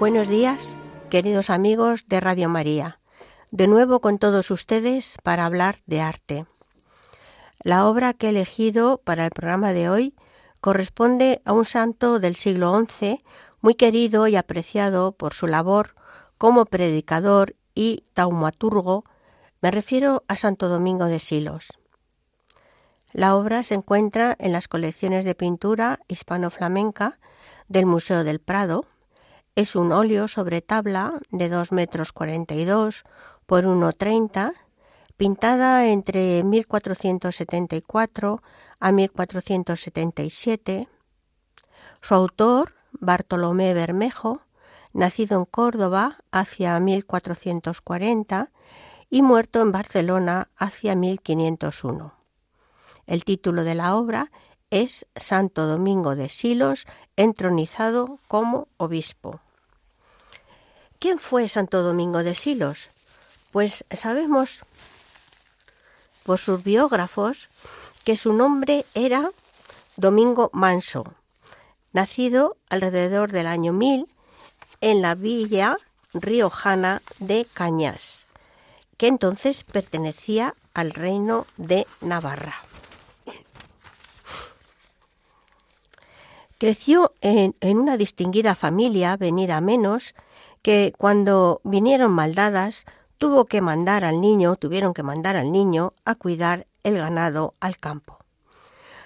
Buenos días, queridos amigos de Radio María. De nuevo con todos ustedes para hablar de arte. La obra que he elegido para el programa de hoy corresponde a un santo del siglo XI muy querido y apreciado por su labor como predicador y taumaturgo. Me refiero a Santo Domingo de Silos. La obra se encuentra en las colecciones de pintura hispano-flamenca del Museo del Prado, es un óleo sobre tabla de 2 metros 42 por 1,30, pintada entre 1474 a 1477. Su autor, Bartolomé Bermejo, nacido en Córdoba hacia 1440 y muerto en Barcelona hacia 1501. El título de la obra es Santo Domingo de Silos, entronizado como obispo. ¿Quién fue Santo Domingo de Silos? Pues sabemos por sus biógrafos que su nombre era Domingo Manso, nacido alrededor del año 1000 en la villa riojana de Cañas, que entonces pertenecía al reino de Navarra. Creció en, en una distinguida familia venida a menos que cuando vinieron maldadas tuvo que mandar al niño, tuvieron que mandar al niño a cuidar el ganado al campo.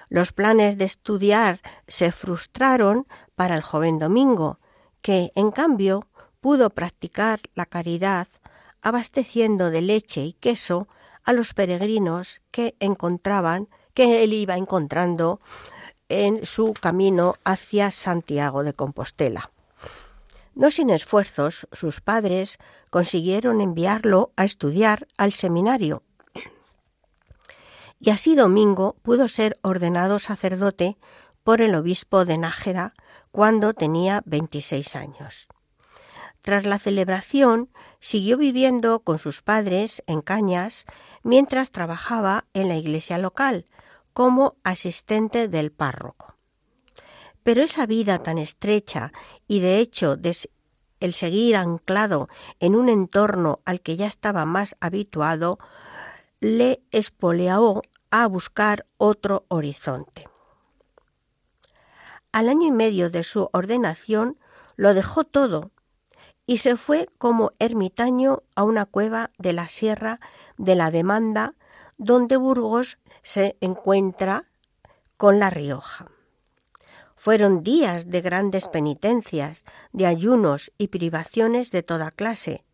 Los planes de estudiar se frustraron para el joven Domingo, que en cambio pudo practicar la caridad abasteciendo de leche y queso a los peregrinos que encontraban, que él iba encontrando en su camino hacia Santiago de Compostela. No sin esfuerzos, sus padres consiguieron enviarlo a estudiar al seminario. Y así Domingo pudo ser ordenado sacerdote por el obispo de Nájera cuando tenía 26 años. Tras la celebración, siguió viviendo con sus padres en Cañas mientras trabajaba en la iglesia local como asistente del párroco. Pero esa vida tan estrecha y de hecho el seguir anclado en un entorno al que ya estaba más habituado le espoleó a buscar otro horizonte. Al año y medio de su ordenación lo dejó todo y se fue como ermitaño a una cueva de la Sierra de la Demanda, donde Burgos se encuentra con La Rioja. Fueron días de grandes penitencias, de ayunos y privaciones de toda clase,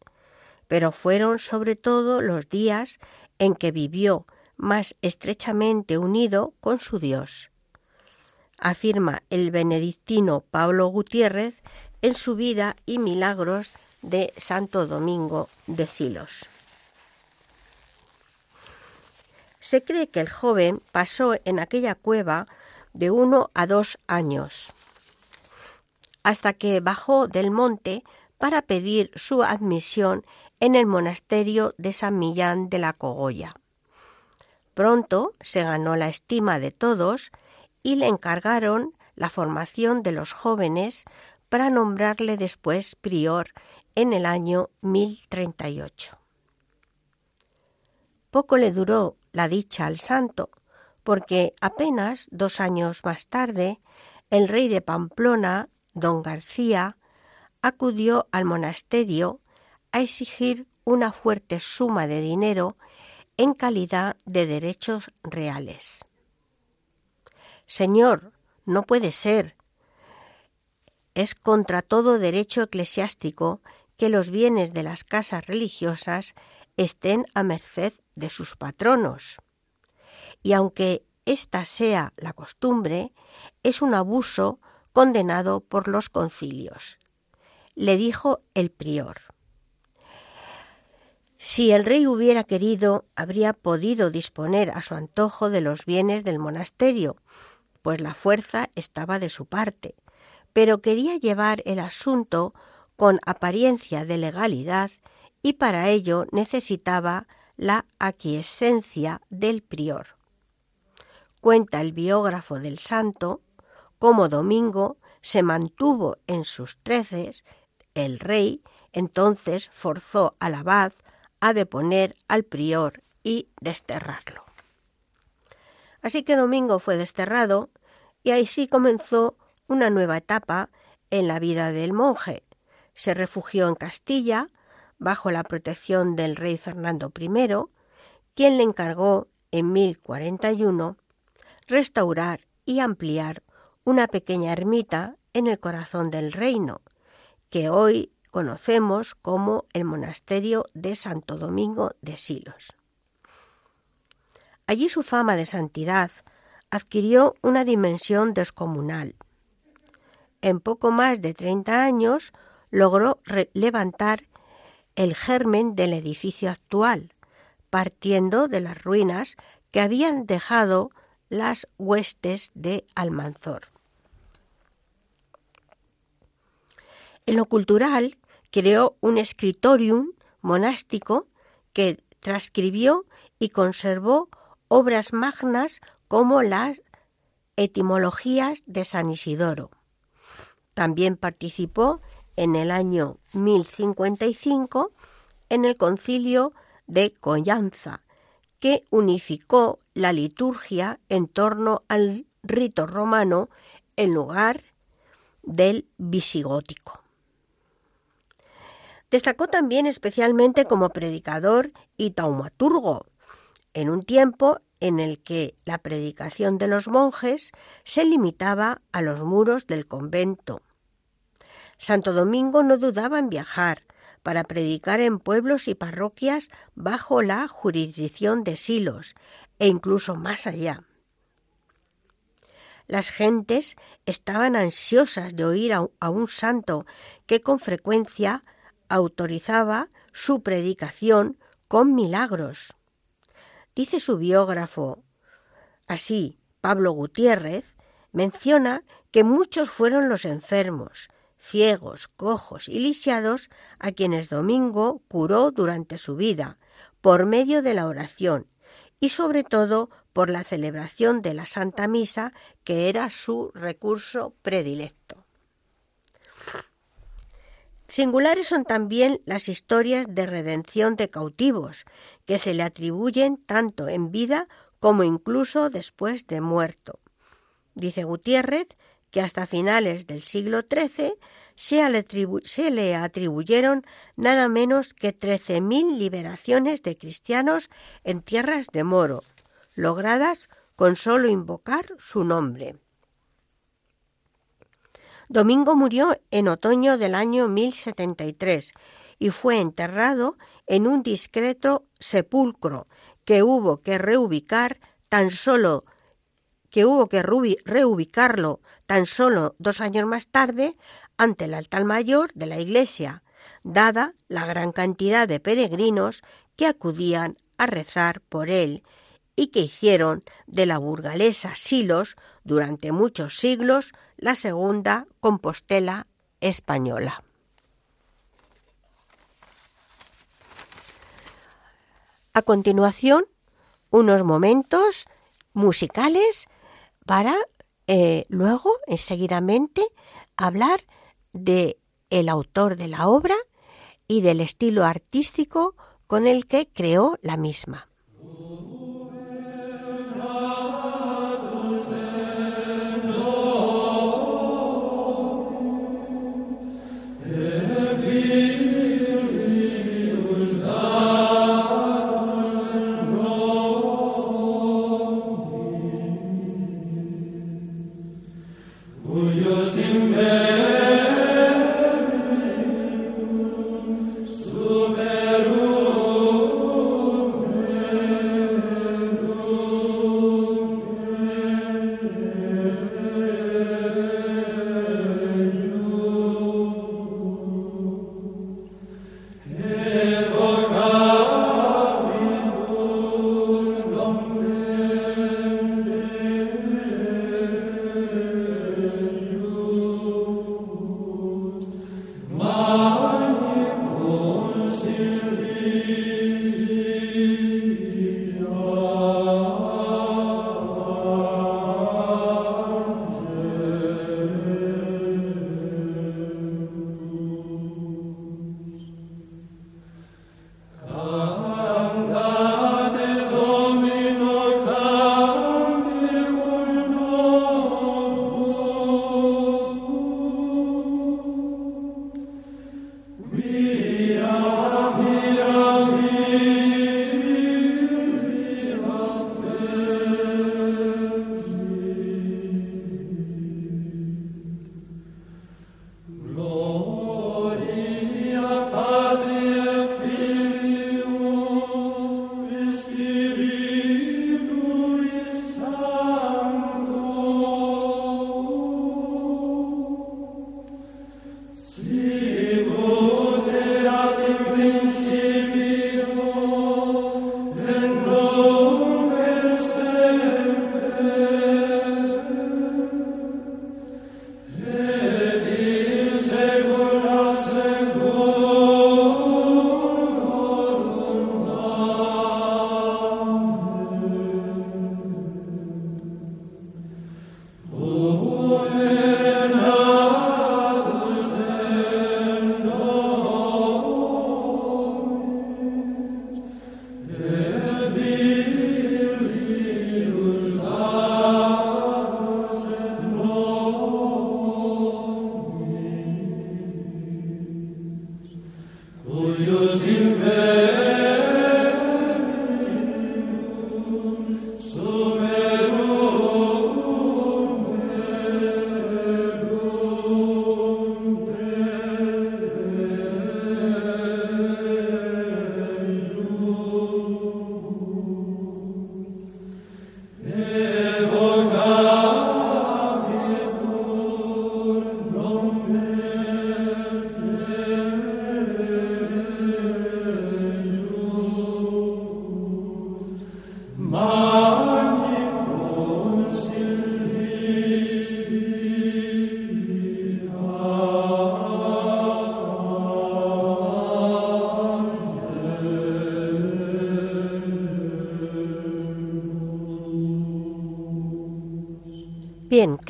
pero fueron sobre todo los días en que vivió más estrechamente unido con su Dios. Afirma el benedictino Pablo Gutiérrez en su vida y milagros de Santo Domingo de Silos. Se cree que el joven pasó en aquella cueva de uno a dos años, hasta que bajó del monte para pedir su admisión en el monasterio de San Millán de la Cogolla. Pronto se ganó la estima de todos y le encargaron la formación de los jóvenes para nombrarle después prior en el año 1038. Poco le duró la dicha al santo, porque apenas dos años más tarde el rey de Pamplona, don García, acudió al monasterio a exigir una fuerte suma de dinero en calidad de derechos reales. Señor, no puede ser. Es contra todo derecho eclesiástico que los bienes de las casas religiosas estén a merced de sus patronos y aunque esta sea la costumbre, es un abuso condenado por los concilios. Le dijo el prior. Si el rey hubiera querido, habría podido disponer a su antojo de los bienes del monasterio, pues la fuerza estaba de su parte, pero quería llevar el asunto con apariencia de legalidad y para ello necesitaba la aquiescencia del prior. Cuenta el biógrafo del santo cómo Domingo se mantuvo en sus treces, el rey entonces forzó al abad a deponer al prior y desterrarlo. Así que Domingo fue desterrado y ahí sí comenzó una nueva etapa en la vida del monje. Se refugió en Castilla bajo la protección del rey Fernando I, quien le encargó en 1041 restaurar y ampliar una pequeña ermita en el corazón del reino, que hoy conocemos como el monasterio de Santo Domingo de Silos. Allí su fama de santidad adquirió una dimensión descomunal. En poco más de 30 años logró levantar el germen del edificio actual, partiendo de las ruinas que habían dejado las huestes de Almanzor. En lo cultural creó un escritorium monástico que transcribió y conservó obras magnas como las etimologías de San Isidoro. También participó en el año 1055 en el concilio de Collanza, que unificó la liturgia en torno al rito romano en lugar del visigótico. Destacó también especialmente como predicador y taumaturgo, en un tiempo en el que la predicación de los monjes se limitaba a los muros del convento. Santo Domingo no dudaba en viajar para predicar en pueblos y parroquias bajo la jurisdicción de Silos e incluso más allá. Las gentes estaban ansiosas de oír a un santo que con frecuencia autorizaba su predicación con milagros. Dice su biógrafo, así, Pablo Gutiérrez, menciona que muchos fueron los enfermos, ciegos, cojos y lisiados a quienes Domingo curó durante su vida, por medio de la oración y sobre todo por la celebración de la Santa Misa, que era su recurso predilecto. Singulares son también las historias de redención de cautivos, que se le atribuyen tanto en vida como incluso después de muerto. Dice Gutiérrez que hasta finales del siglo XIII se, le atribuyeron nada menos que 13.000 liberaciones de cristianos en tierras de Moro, logradas con solo invocar su nombre. Domingo murió en otoño del año 1073 y fue enterrado en un discreto sepulcro que hubo que reubicar tan solo que hubo que reubicarlo tan solo dos años más tarde ante el altar mayor de la iglesia, dada la gran cantidad de peregrinos que acudían a rezar por él y que hicieron de la burgalesa Silos durante muchos siglos la segunda Compostela española. A continuación, unos momentos musicales para eh, luego, enseguidamente, hablar de el autor de la obra y del estilo artístico con el que creó la misma.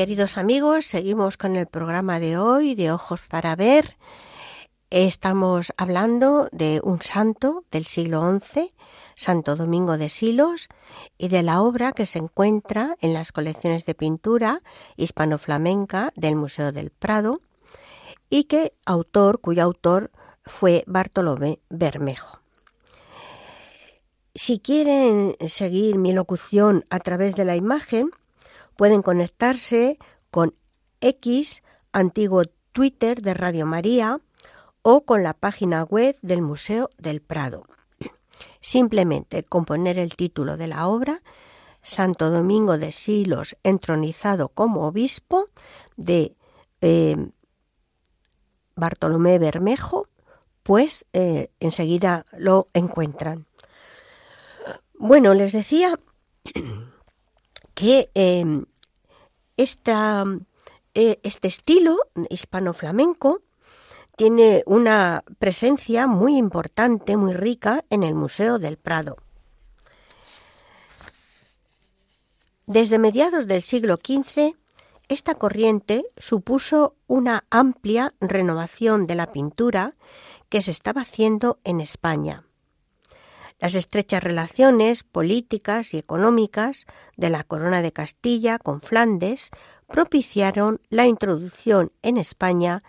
Queridos amigos, seguimos con el programa de hoy de Ojos para Ver. Estamos hablando de un santo del siglo XI, Santo Domingo de Silos, y de la obra que se encuentra en las colecciones de pintura hispano-flamenca del Museo del Prado y que autor, cuyo autor fue Bartolomé Bermejo. Si quieren seguir mi locución a través de la imagen, Pueden conectarse con X, antiguo Twitter de Radio María, o con la página web del Museo del Prado. Simplemente con poner el título de la obra, Santo Domingo de Silos entronizado como obispo, de eh, Bartolomé Bermejo, pues eh, enseguida lo encuentran. Bueno, les decía que em, eh, este estilo hispano-flamenco tiene una presencia muy importante, muy rica en el Museo del Prado. Desde mediados del siglo XV, esta corriente supuso una amplia renovación de la pintura que se estaba haciendo en España. Las estrechas relaciones políticas y económicas de la Corona de Castilla con Flandes propiciaron la introducción en España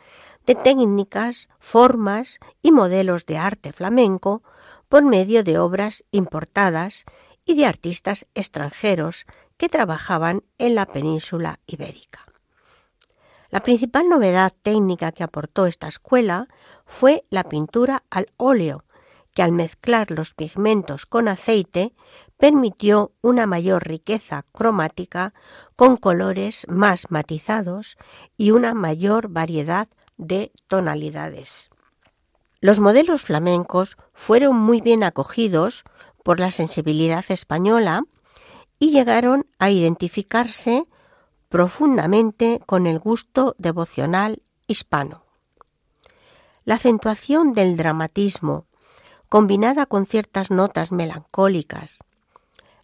de técnicas, formas y modelos de arte flamenco por medio de obras importadas y de artistas extranjeros que trabajaban en la península ibérica. La principal novedad técnica que aportó esta escuela fue la pintura al óleo, que al mezclar los pigmentos con aceite permitió una mayor riqueza cromática con colores más matizados y una mayor variedad de tonalidades. Los modelos flamencos fueron muy bien acogidos por la sensibilidad española y llegaron a identificarse profundamente con el gusto devocional hispano. La acentuación del dramatismo combinada con ciertas notas melancólicas,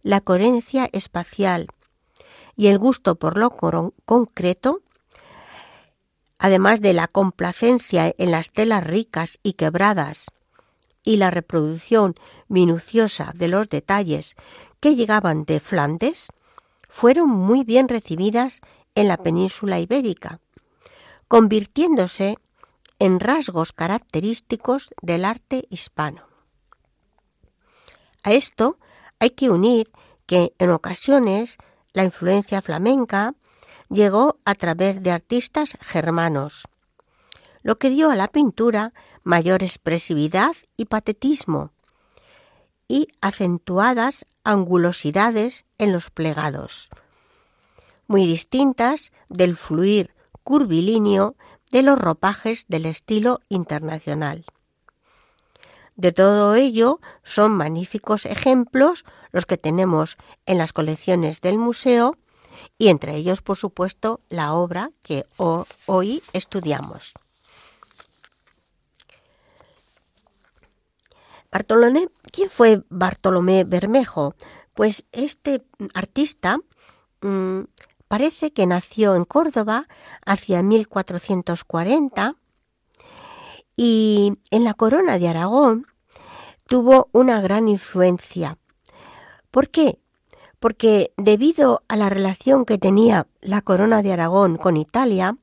la coherencia espacial y el gusto por lo concreto, además de la complacencia en las telas ricas y quebradas y la reproducción minuciosa de los detalles que llegaban de Flandes, fueron muy bien recibidas en la península ibérica, convirtiéndose en rasgos característicos del arte hispano. A esto hay que unir que en ocasiones la influencia flamenca llegó a través de artistas germanos, lo que dio a la pintura mayor expresividad y patetismo y acentuadas angulosidades en los plegados, muy distintas del fluir curvilíneo de los ropajes del estilo internacional. De todo ello son magníficos ejemplos los que tenemos en las colecciones del museo y entre ellos, por supuesto, la obra que hoy estudiamos. Bartolomé, ¿quién fue Bartolomé Bermejo? Pues este artista mm, parece que nació en Córdoba hacia 1440 y en la corona de Aragón tuvo una gran influencia. ¿Por qué? Porque debido a la relación que tenía la corona de Aragón con Italia,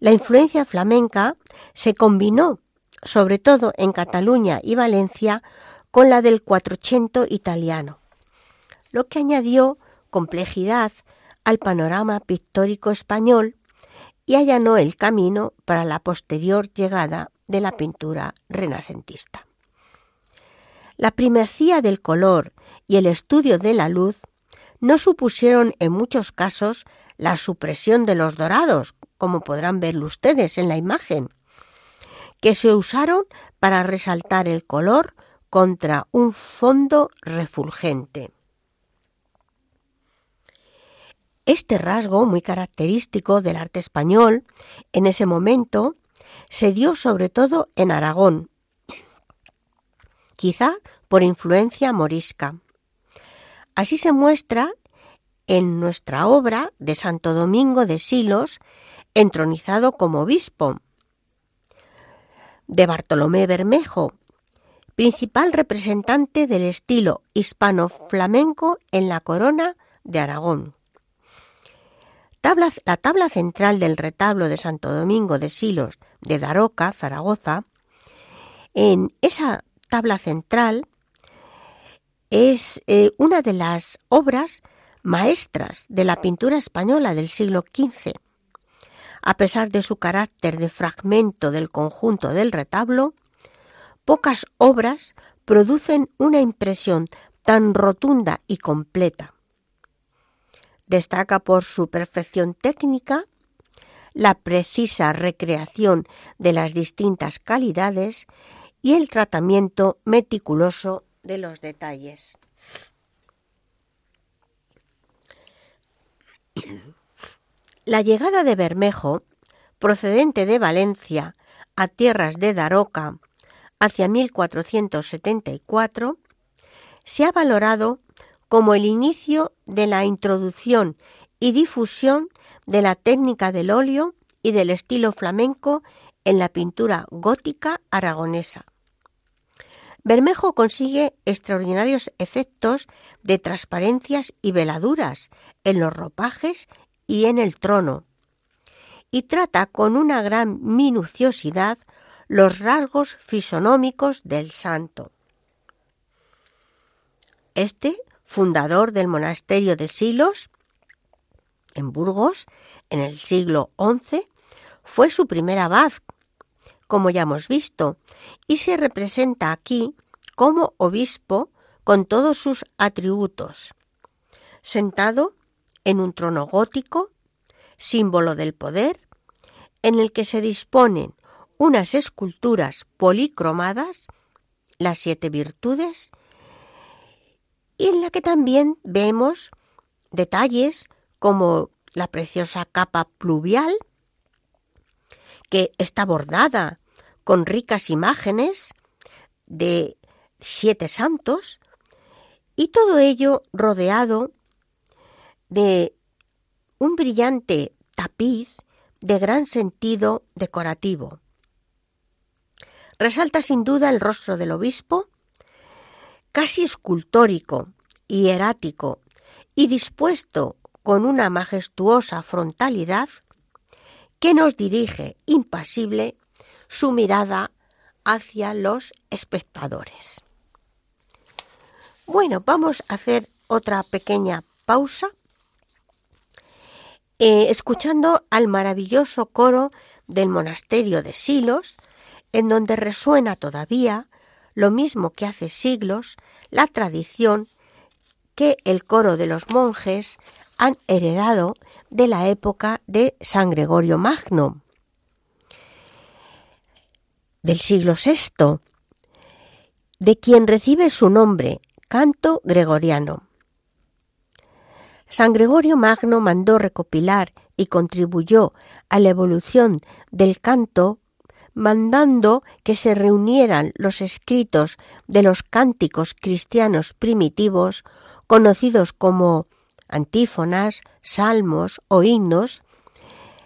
la influencia flamenca se combinó sobre todo en Cataluña y Valencia, con la del Quattrocento italiano, lo que añadió complejidad al panorama pictórico español y allanó el camino para la posterior llegada de la pintura renacentista. La primacía del color y el estudio de la luz no supusieron en muchos casos la supresión de los dorados, como podrán ver ustedes en la imagen, que se usaron para resaltar el color contra un fondo refulgente. Este rasgo muy característico del arte español en ese momento se dio sobre todo en Aragón, quizá por influencia morisca. Así se muestra en nuestra obra de Santo Domingo de Silos, entronizado como obispo, de Bartolomé Bermejo, principal representante del estilo hispano-flamenco en la corona de Aragón. La tabla central del retablo de Santo Domingo de Silos de Daroca, Zaragoza, en esa tabla central es eh, una de las obras maestras de la pintura española del siglo XV. A pesar de su carácter de fragmento del conjunto del retablo, pocas obras producen una impresión tan rotunda y completa. Destaca por su perfección técnica, la precisa recreación de las distintas calidades y el tratamiento meticuloso de los detalles. La llegada de Bermejo, procedente de Valencia a tierras de Daroca hacia 1474, se ha valorado como el inicio de la introducción y difusión de la técnica del óleo y del estilo flamenco en la pintura gótica aragonesa. Bermejo consigue extraordinarios efectos de transparencias y veladuras en los ropajes y en el trono, y trata con una gran minuciosidad los rasgos fisonómicos del santo. Este, fundador del monasterio de Silos, en Burgos, en el siglo XI, fue su primer abad como ya hemos visto, y se representa aquí como obispo con todos sus atributos, sentado en un trono gótico, símbolo del poder, en el que se disponen unas esculturas policromadas, las siete virtudes, y en la que también vemos detalles como la preciosa capa pluvial, que está bordada con ricas imágenes de siete santos y todo ello rodeado de un brillante tapiz de gran sentido decorativo. Resalta sin duda el rostro del obispo, casi escultórico, hierático y dispuesto con una majestuosa frontalidad que nos dirige impasible su mirada hacia los espectadores. Bueno, vamos a hacer otra pequeña pausa eh, escuchando al maravilloso coro del monasterio de Silos, en donde resuena todavía, lo mismo que hace siglos, la tradición que el coro de los monjes han heredado de la época de San Gregorio Magno, del siglo VI, de quien recibe su nombre, canto gregoriano. San Gregorio Magno mandó recopilar y contribuyó a la evolución del canto mandando que se reunieran los escritos de los cánticos cristianos primitivos conocidos como antífonas, salmos o himnos,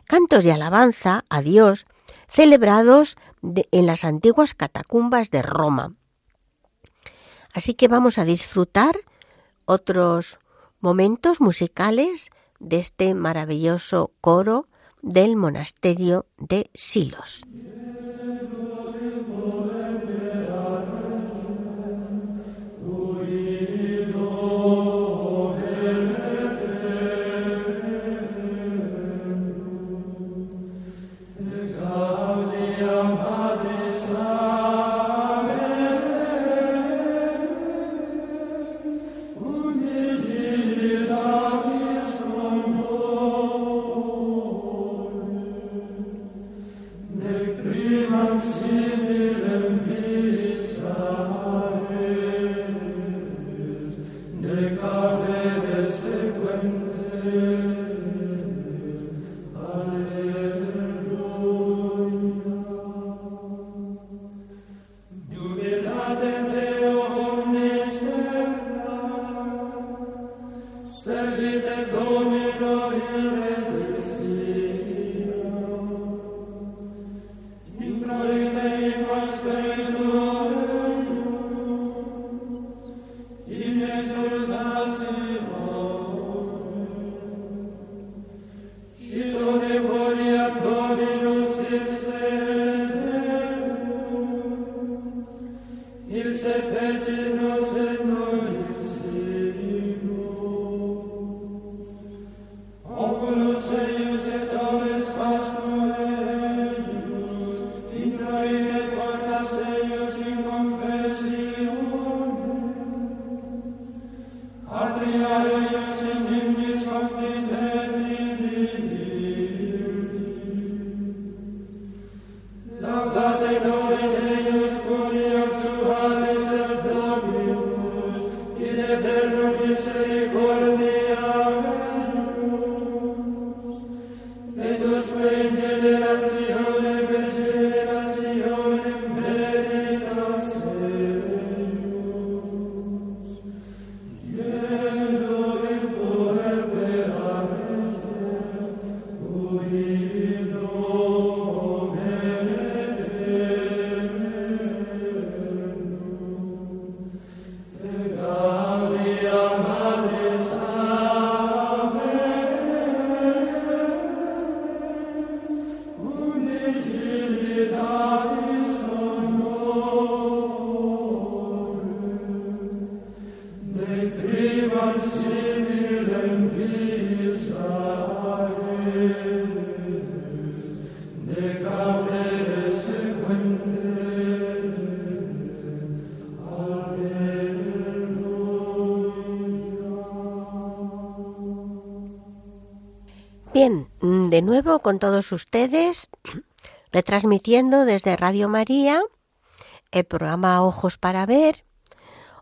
cantos de alabanza a Dios celebrados en las antiguas catacumbas de Roma. Así que vamos a disfrutar otros momentos musicales de este maravilloso coro del monasterio de Silos. Nuevo con todos ustedes, retransmitiendo desde Radio María el programa Ojos para Ver,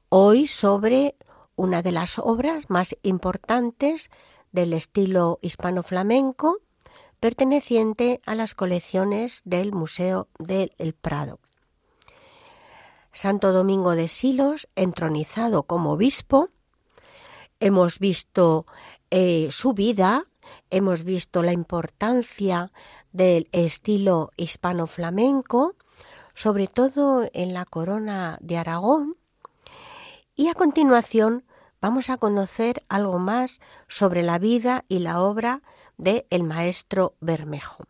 hoy sobre una de las obras más importantes del estilo hispano-flamenco, perteneciente a las colecciones del Museo del Prado. Santo Domingo de Silos, entronizado como obispo, hemos visto eh, su vida, hemos visto la importancia del estilo hispano-flamenco, sobre todo en la corona de Aragón, y a continuación vamos a conocer algo más sobre la vida y la obra de el maestro Bermejo.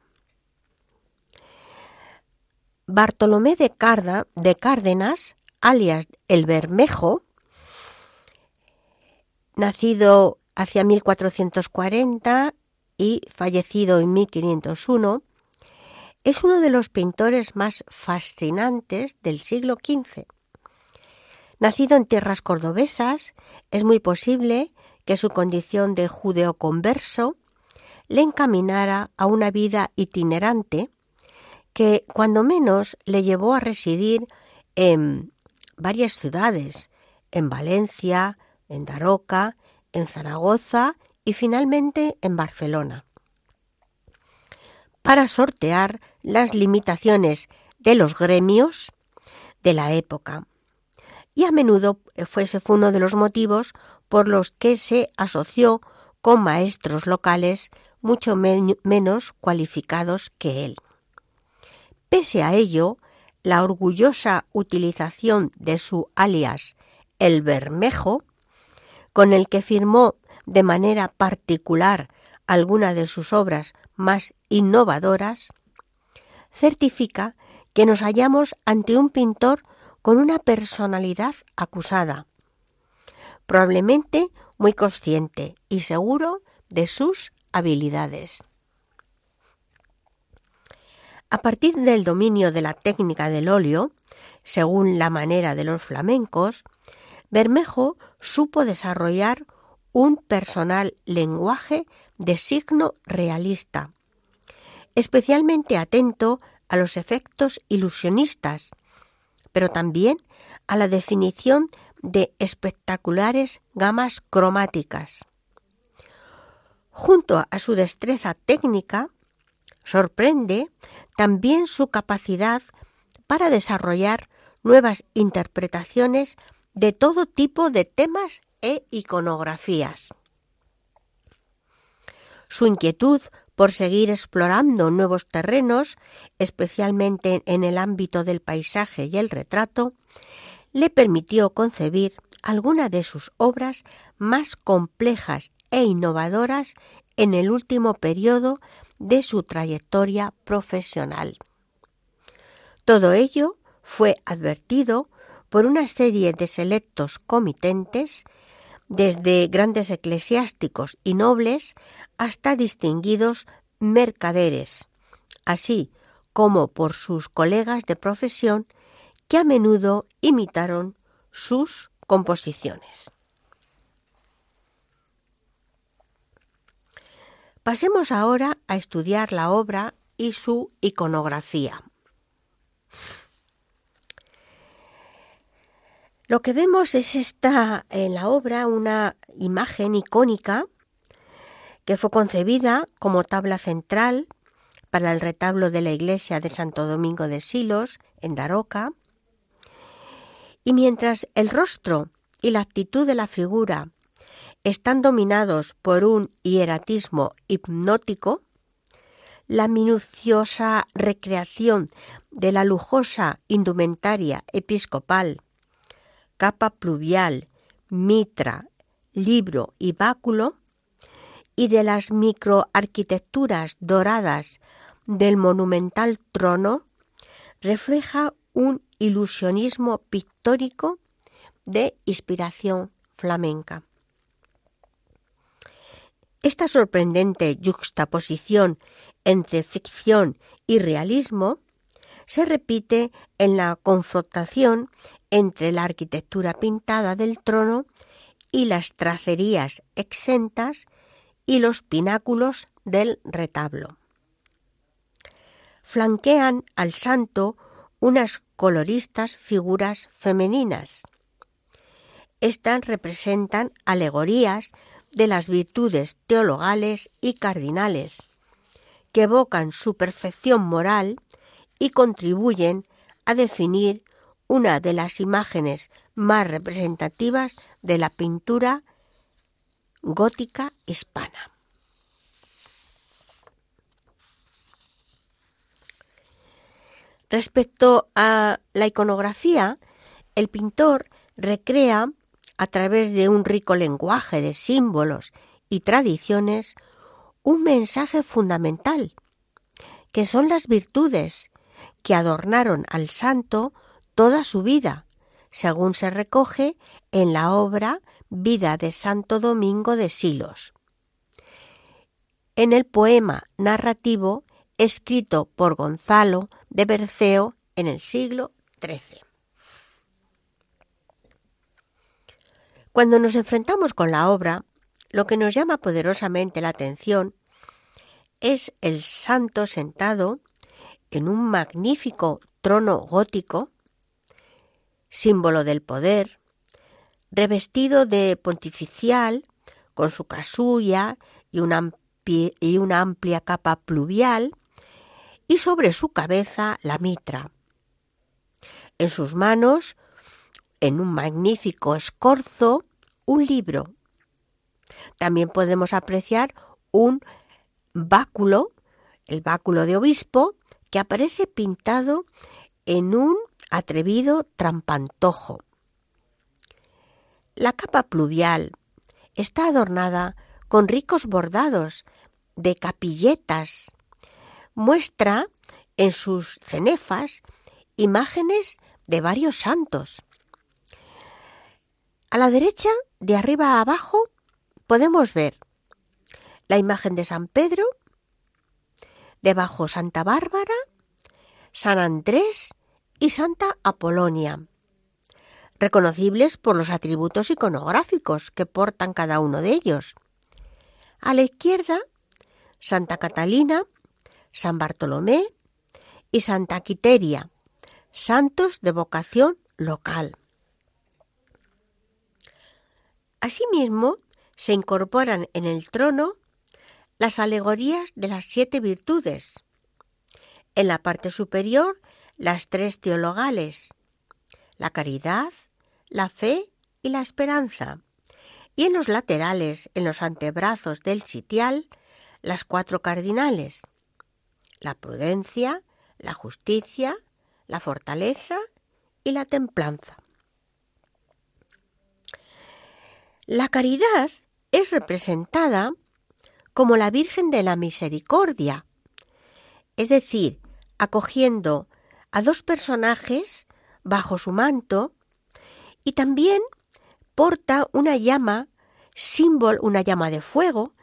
Bartolomé de, Carda, de Cárdenas, alias el Bermejo, nacido hacia 1440 y fallecido en 1501, es uno de los pintores más fascinantes del siglo XV. Nacido en tierras cordobesas, es muy posible que su condición de judeo-converso le encaminara a una vida itinerante que, cuando menos, le llevó a residir en varias ciudades, en Valencia, en Daroca, en Zaragoza y finalmente en Barcelona. Para sortear las limitaciones de los gremios de la época. Y a menudo ese fue uno de los motivos por los que se asoció con maestros locales mucho menos cualificados que él. Pese a ello, la orgullosa utilización de su alias el Bermejo, con el que firmó de manera particular alguna de sus obras más innovadoras, certifica que nos hallamos ante un pintor con una personalidad acusada, probablemente muy consciente y seguro de sus habilidades. A partir del dominio de la técnica del óleo, según la manera de los flamencos, Bermejo supo desarrollar un personal lenguaje de signo realista, especialmente atento a los efectos ilusionistas, pero también a la definición de espectaculares gamas cromáticas. Junto a su destreza técnica, sorprende también su capacidad para desarrollar nuevas interpretaciones de todo tipo de temas e iconografías. Su inquietud por seguir explorando nuevos terrenos, especialmente en el ámbito del paisaje y el retrato, le permitió concebir algunas de sus obras más complejas e innovadoras en el último periodo de su trayectoria profesional. Todo ello fue advertido por una serie de selectos comitentes, desde grandes eclesiásticos y nobles hasta distinguidos mercaderes, así como por sus colegas de profesión que a menudo imitaron sus composiciones. Pasemos ahora a estudiar la obra y su iconografía. Lo que vemos es esta en la obra una imagen icónica que fue concebida como tabla central para el retablo de la iglesia de Santo Domingo de Silos en Daroca. Y mientras el rostro y la actitud de la figura están dominados por un hieratismo hipnótico, la minuciosa recreación de la lujosa indumentaria episcopal, capa pluvial, mitra, libro y báculo, y de las microarquitecturas doradas del monumental trono, refleja un ilusionismo pictórico de inspiración flamenca. Esta sorprendente yuxtaposición entre ficción y realismo se repite en la confrontación entre la arquitectura pintada del trono y las tracerías exentas y los pináculos del retablo. Flanquean al santo unas coloristas figuras femeninas. Estas representan alegorías de las virtudes teologales y cardinales, que evocan su perfección moral y contribuyen a definir una de las imágenes más representativas de la pintura gótica hispana. Respecto a la iconografía, el pintor recrea a través de un rico lenguaje de símbolos y tradiciones, un mensaje fundamental, que son las virtudes que adornaron al santo toda su vida, según se recoge en la obra Vida de Santo Domingo de Silos. En el poema narrativo escrito por Gonzalo de Berceo en el siglo XIII. Cuando nos enfrentamos con la obra, lo que nos llama poderosamente la atención es el santo sentado en un magnífico trono gótico, símbolo del poder, revestido de pontificial, con su casulla y una, y una amplia capa pluvial, y sobre su cabeza la mitra. En sus manos en un magnífico escorzo un libro. También podemos apreciar un báculo, el báculo de obispo, que aparece pintado en un atrevido trampantojo. La capa pluvial está adornada con ricos bordados de capilletas. Muestra en sus cenefas imágenes de varios santos. A la derecha, de arriba a abajo, podemos ver la imagen de San Pedro, debajo Santa Bárbara, San Andrés y Santa Apolonia, reconocibles por los atributos iconográficos que portan cada uno de ellos. A la izquierda, Santa Catalina, San Bartolomé y Santa Quiteria, santos de vocación local. Asimismo, se incorporan en el trono las alegorías de las siete virtudes. En la parte superior, las tres teologales, la caridad, la fe y la esperanza. Y en los laterales, en los antebrazos del sitial, las cuatro cardinales, la prudencia, la justicia, la fortaleza y la templanza. La caridad es representada como la Virgen de la Misericordia, es decir, acogiendo a dos personajes bajo su manto Y también porta una llama, símbolo, una llama de fuego,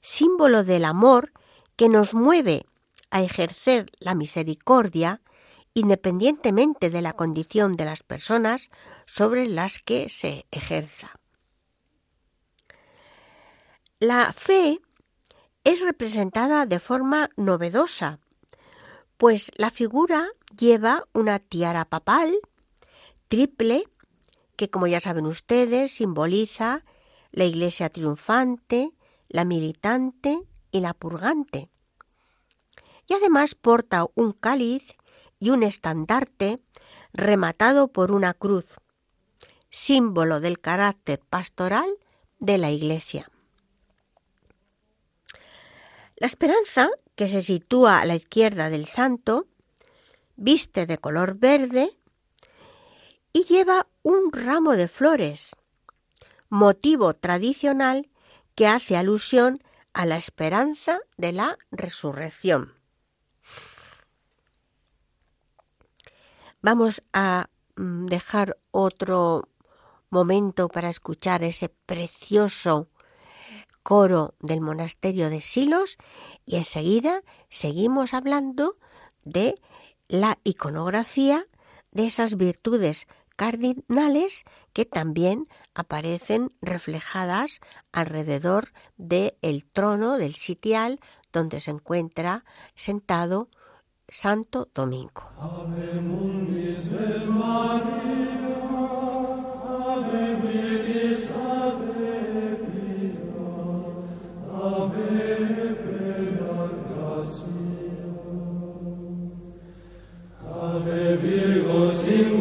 símbolo del amor que nos mueve a ejercer la misericordia independientemente de la condición de las personas sobre las que se ejerza. La fe es representada de forma novedosa, pues la figura lleva una tiara papal triple que, como ya saben ustedes, simboliza la iglesia triunfante, la militante y la purgante. Y además porta un cáliz y un estandarte rematado por una cruz, símbolo del carácter pastoral de la Iglesia. La esperanza, que se sitúa a la izquierda del santo, viste de color verde y lleva un ramo de flores, motivo tradicional que hace alusión a la esperanza de la resurrección. Vamos a mm, dejar otro momento para escuchar ese precioso coro del monasterio de Silos y enseguida seguimos hablando de la iconografía de esas virtudes cardinales que también aparecen reflejadas alrededor del el trono del sitial donde se encuentra sentado Santo Domingo. Senhor.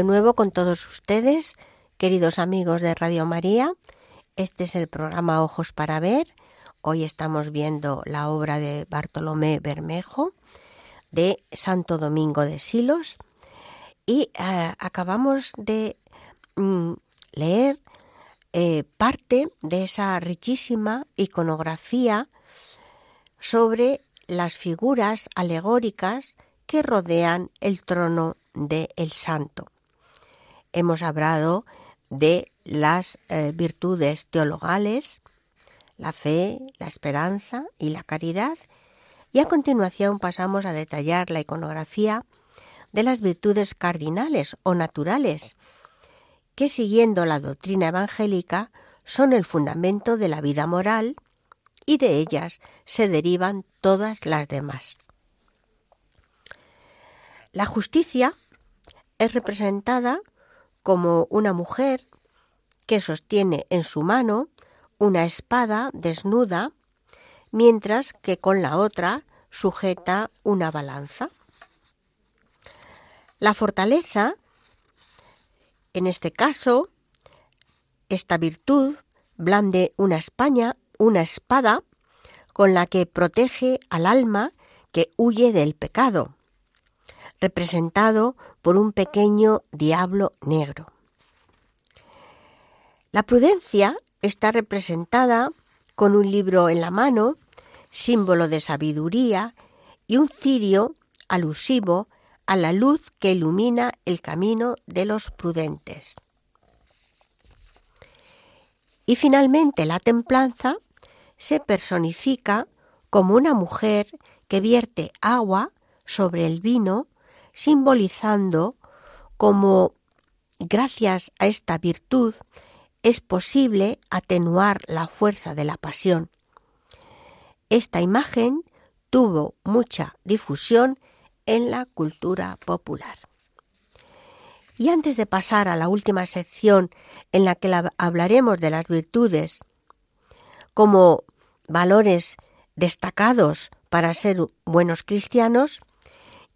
De nuevo con todos ustedes, queridos amigos de Radio María. Este es el programa Ojos para Ver. Hoy estamos viendo la obra de Bartolomé Bermejo de Santo Domingo de Silos y eh, acabamos de mm, leer eh, parte de esa riquísima iconografía sobre las figuras alegóricas que rodean el trono de el santo. Hemos hablado de las eh, virtudes teologales, la fe, la esperanza y la caridad, y a continuación pasamos a detallar la iconografía de las virtudes cardinales o naturales, que siguiendo la doctrina evangélica son el fundamento de la vida moral y de ellas se derivan todas las demás. La justicia es representada como una mujer que sostiene en su mano una espada desnuda, mientras que con la otra sujeta una balanza. La fortaleza, en este caso, esta virtud blande una España, una espada con la que protege al alma que huye del pecado representado por un pequeño diablo negro. La prudencia está representada con un libro en la mano, símbolo de sabiduría, y un cirio alusivo a la luz que ilumina el camino de los prudentes. Y finalmente la templanza se personifica como una mujer que vierte agua sobre el vino simbolizando cómo gracias a esta virtud es posible atenuar la fuerza de la pasión. Esta imagen tuvo mucha difusión en la cultura popular. Y antes de pasar a la última sección en la que hablaremos de las virtudes como valores destacados para ser buenos cristianos,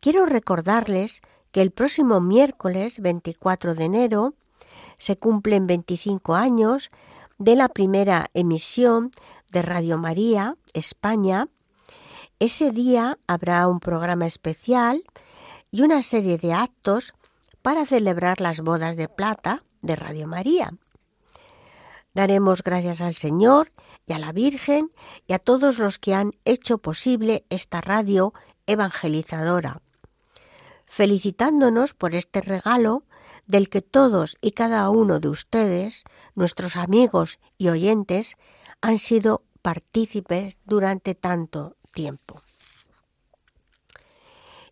quiero recordarles que el próximo miércoles 24 de enero se cumplen 25 años de la primera emisión de Radio María España. Ese día habrá un programa especial y una serie de actos para celebrar las bodas de plata de Radio María. Daremos gracias al Señor y a la Virgen y a todos los que han hecho posible esta radio evangelizadora felicitándonos por este regalo del que todos y cada uno de ustedes, nuestros amigos y oyentes, han sido partícipes durante tanto tiempo.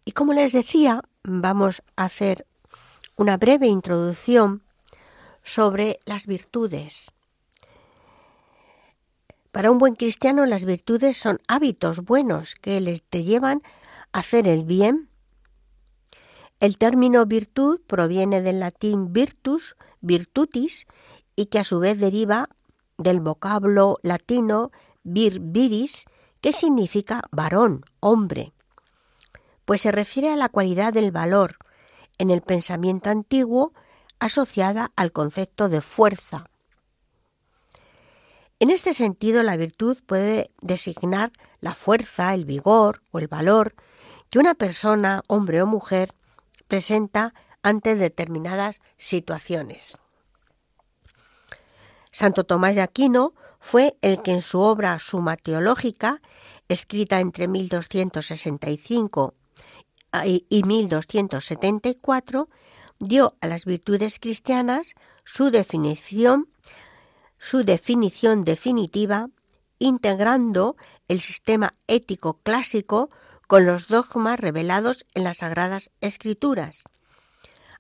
Y como les decía, vamos a hacer una breve introducción sobre las virtudes. Para un buen cristiano las virtudes son hábitos buenos que les te llevan a hacer el bien el término virtud proviene del latín virtus, virtutis, y que a su vez deriva del vocablo latino vir viris, que significa varón, hombre, pues se refiere a la cualidad del valor en el pensamiento antiguo asociada al concepto de fuerza. En este sentido, la virtud puede designar la fuerza, el vigor o el valor que una persona, hombre o mujer, presenta ante determinadas situaciones. Santo Tomás de Aquino fue el que en su obra Suma Teológica, escrita entre 1265 y 1274, dio a las virtudes cristianas su definición, su definición definitiva, integrando el sistema ético clásico con los dogmas revelados en las Sagradas Escrituras.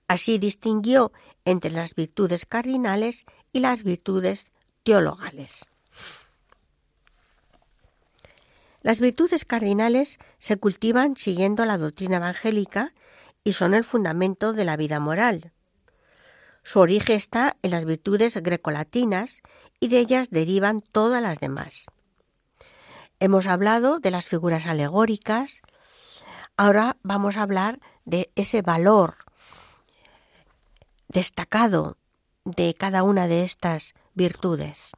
Así distinguió entre las virtudes cardinales y las virtudes teologales. Las virtudes cardinales se cultivan siguiendo la doctrina evangélica y son el fundamento de la vida moral. Su origen está en las virtudes grecolatinas y de ellas derivan todas las demás. Hemos hablado de las figuras alegóricas, ahora vamos a hablar de ese valor destacado de cada una de estas virtudes.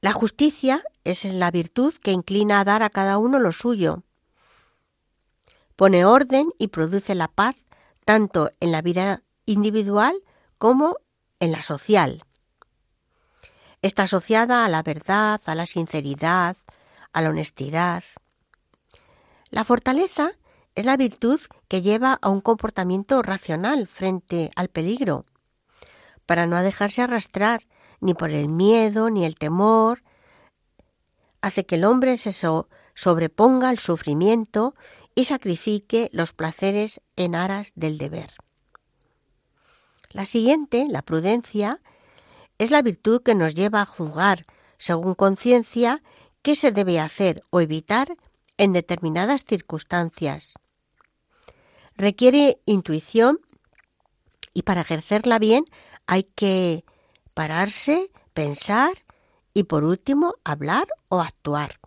La justicia es la virtud que inclina a dar a cada uno lo suyo. Pone orden y produce la paz tanto en la vida individual como en la social. Está asociada a la verdad, a la sinceridad, a la honestidad. La fortaleza es la virtud que lleva a un comportamiento racional frente al peligro, para no dejarse arrastrar ni por el miedo ni el temor, hace que el hombre se sobreponga al sufrimiento y sacrifique los placeres en aras del deber. La siguiente, la prudencia, es la virtud que nos lleva a juzgar, según conciencia, qué se debe hacer o evitar en determinadas circunstancias. Requiere intuición y para ejercerla bien hay que pararse, pensar y por último hablar o actuar.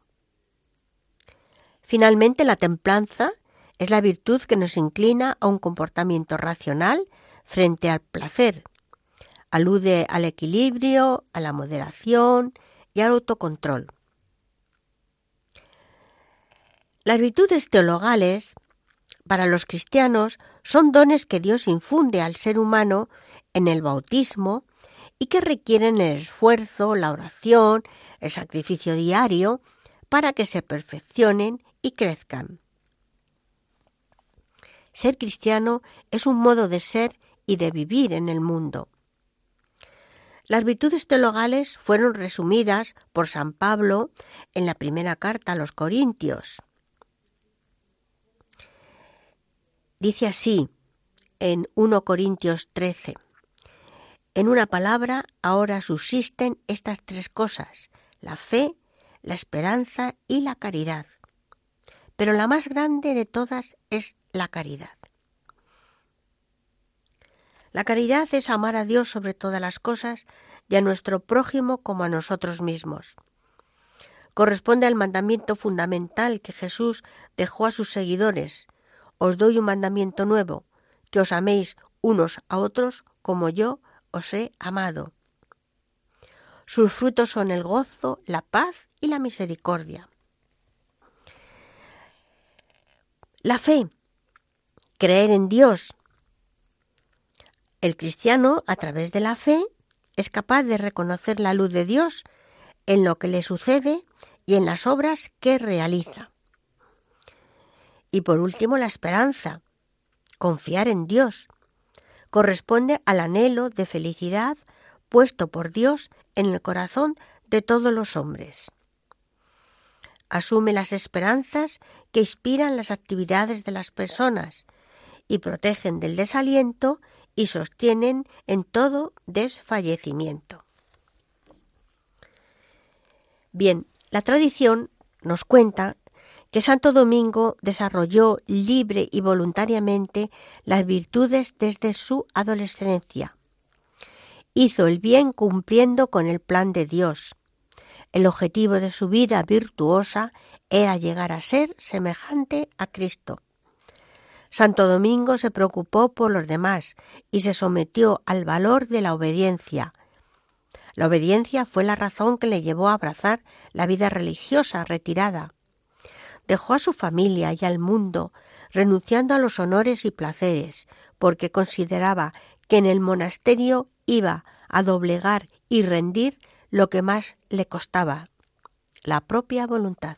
Finalmente, la templanza es la virtud que nos inclina a un comportamiento racional frente al placer. Alude al equilibrio, a la moderación y al autocontrol. Las virtudes teologales para los cristianos son dones que Dios infunde al ser humano en el bautismo y que requieren el esfuerzo, la oración, el sacrificio diario para que se perfeccionen y crezcan. Ser cristiano es un modo de ser y de vivir en el mundo. Las virtudes teologales fueron resumidas por San Pablo en la primera carta a los Corintios. Dice así en 1 Corintios 13. En una palabra, ahora subsisten estas tres cosas, la fe, la esperanza y la caridad. Pero la más grande de todas es la caridad. La caridad es amar a Dios sobre todas las cosas y a nuestro prójimo como a nosotros mismos. Corresponde al mandamiento fundamental que Jesús dejó a sus seguidores. Os doy un mandamiento nuevo, que os améis unos a otros como yo os he amado. Sus frutos son el gozo, la paz y la misericordia. La fe, creer en Dios. El cristiano, a través de la fe, es capaz de reconocer la luz de Dios en lo que le sucede y en las obras que realiza. Y por último, la esperanza, confiar en Dios, corresponde al anhelo de felicidad puesto por Dios en el corazón de todos los hombres. Asume las esperanzas que inspiran las actividades de las personas y protegen del desaliento y sostienen en todo desfallecimiento. Bien, la tradición nos cuenta que Santo Domingo desarrolló libre y voluntariamente las virtudes desde su adolescencia. Hizo el bien cumpliendo con el plan de Dios. El objetivo de su vida virtuosa era llegar a ser semejante a Cristo. Santo Domingo se preocupó por los demás y se sometió al valor de la obediencia. La obediencia fue la razón que le llevó a abrazar la vida religiosa retirada dejó a su familia y al mundo, renunciando a los honores y placeres, porque consideraba que en el monasterio iba a doblegar y rendir lo que más le costaba, la propia voluntad.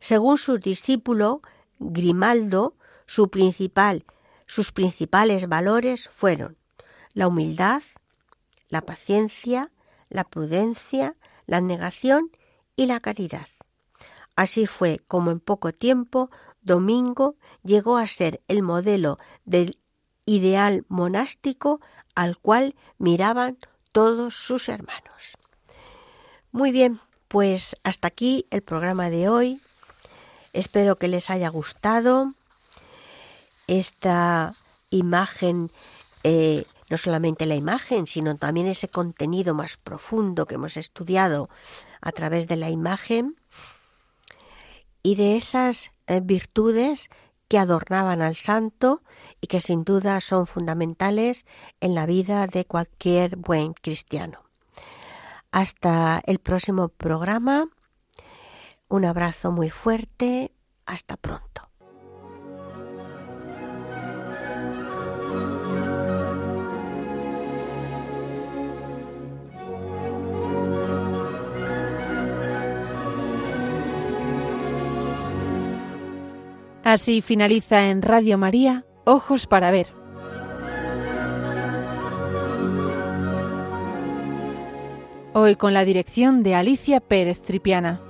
Según su discípulo Grimaldo, su principal, sus principales valores fueron la humildad, la paciencia, la prudencia, la negación y la caridad. Así fue como en poco tiempo Domingo llegó a ser el modelo del ideal monástico al cual miraban todos sus hermanos. Muy bien, pues hasta aquí el programa de hoy. Espero que les haya gustado esta imagen, eh, no solamente la imagen, sino también ese contenido más profundo que hemos estudiado a través de la imagen y de esas eh, virtudes que adornaban al santo y que sin duda son fundamentales en la vida de cualquier buen cristiano. Hasta el próximo programa. Un abrazo muy fuerte. Hasta pronto. Así finaliza en Radio María, Ojos para Ver. Hoy con la dirección de Alicia Pérez Tripiana.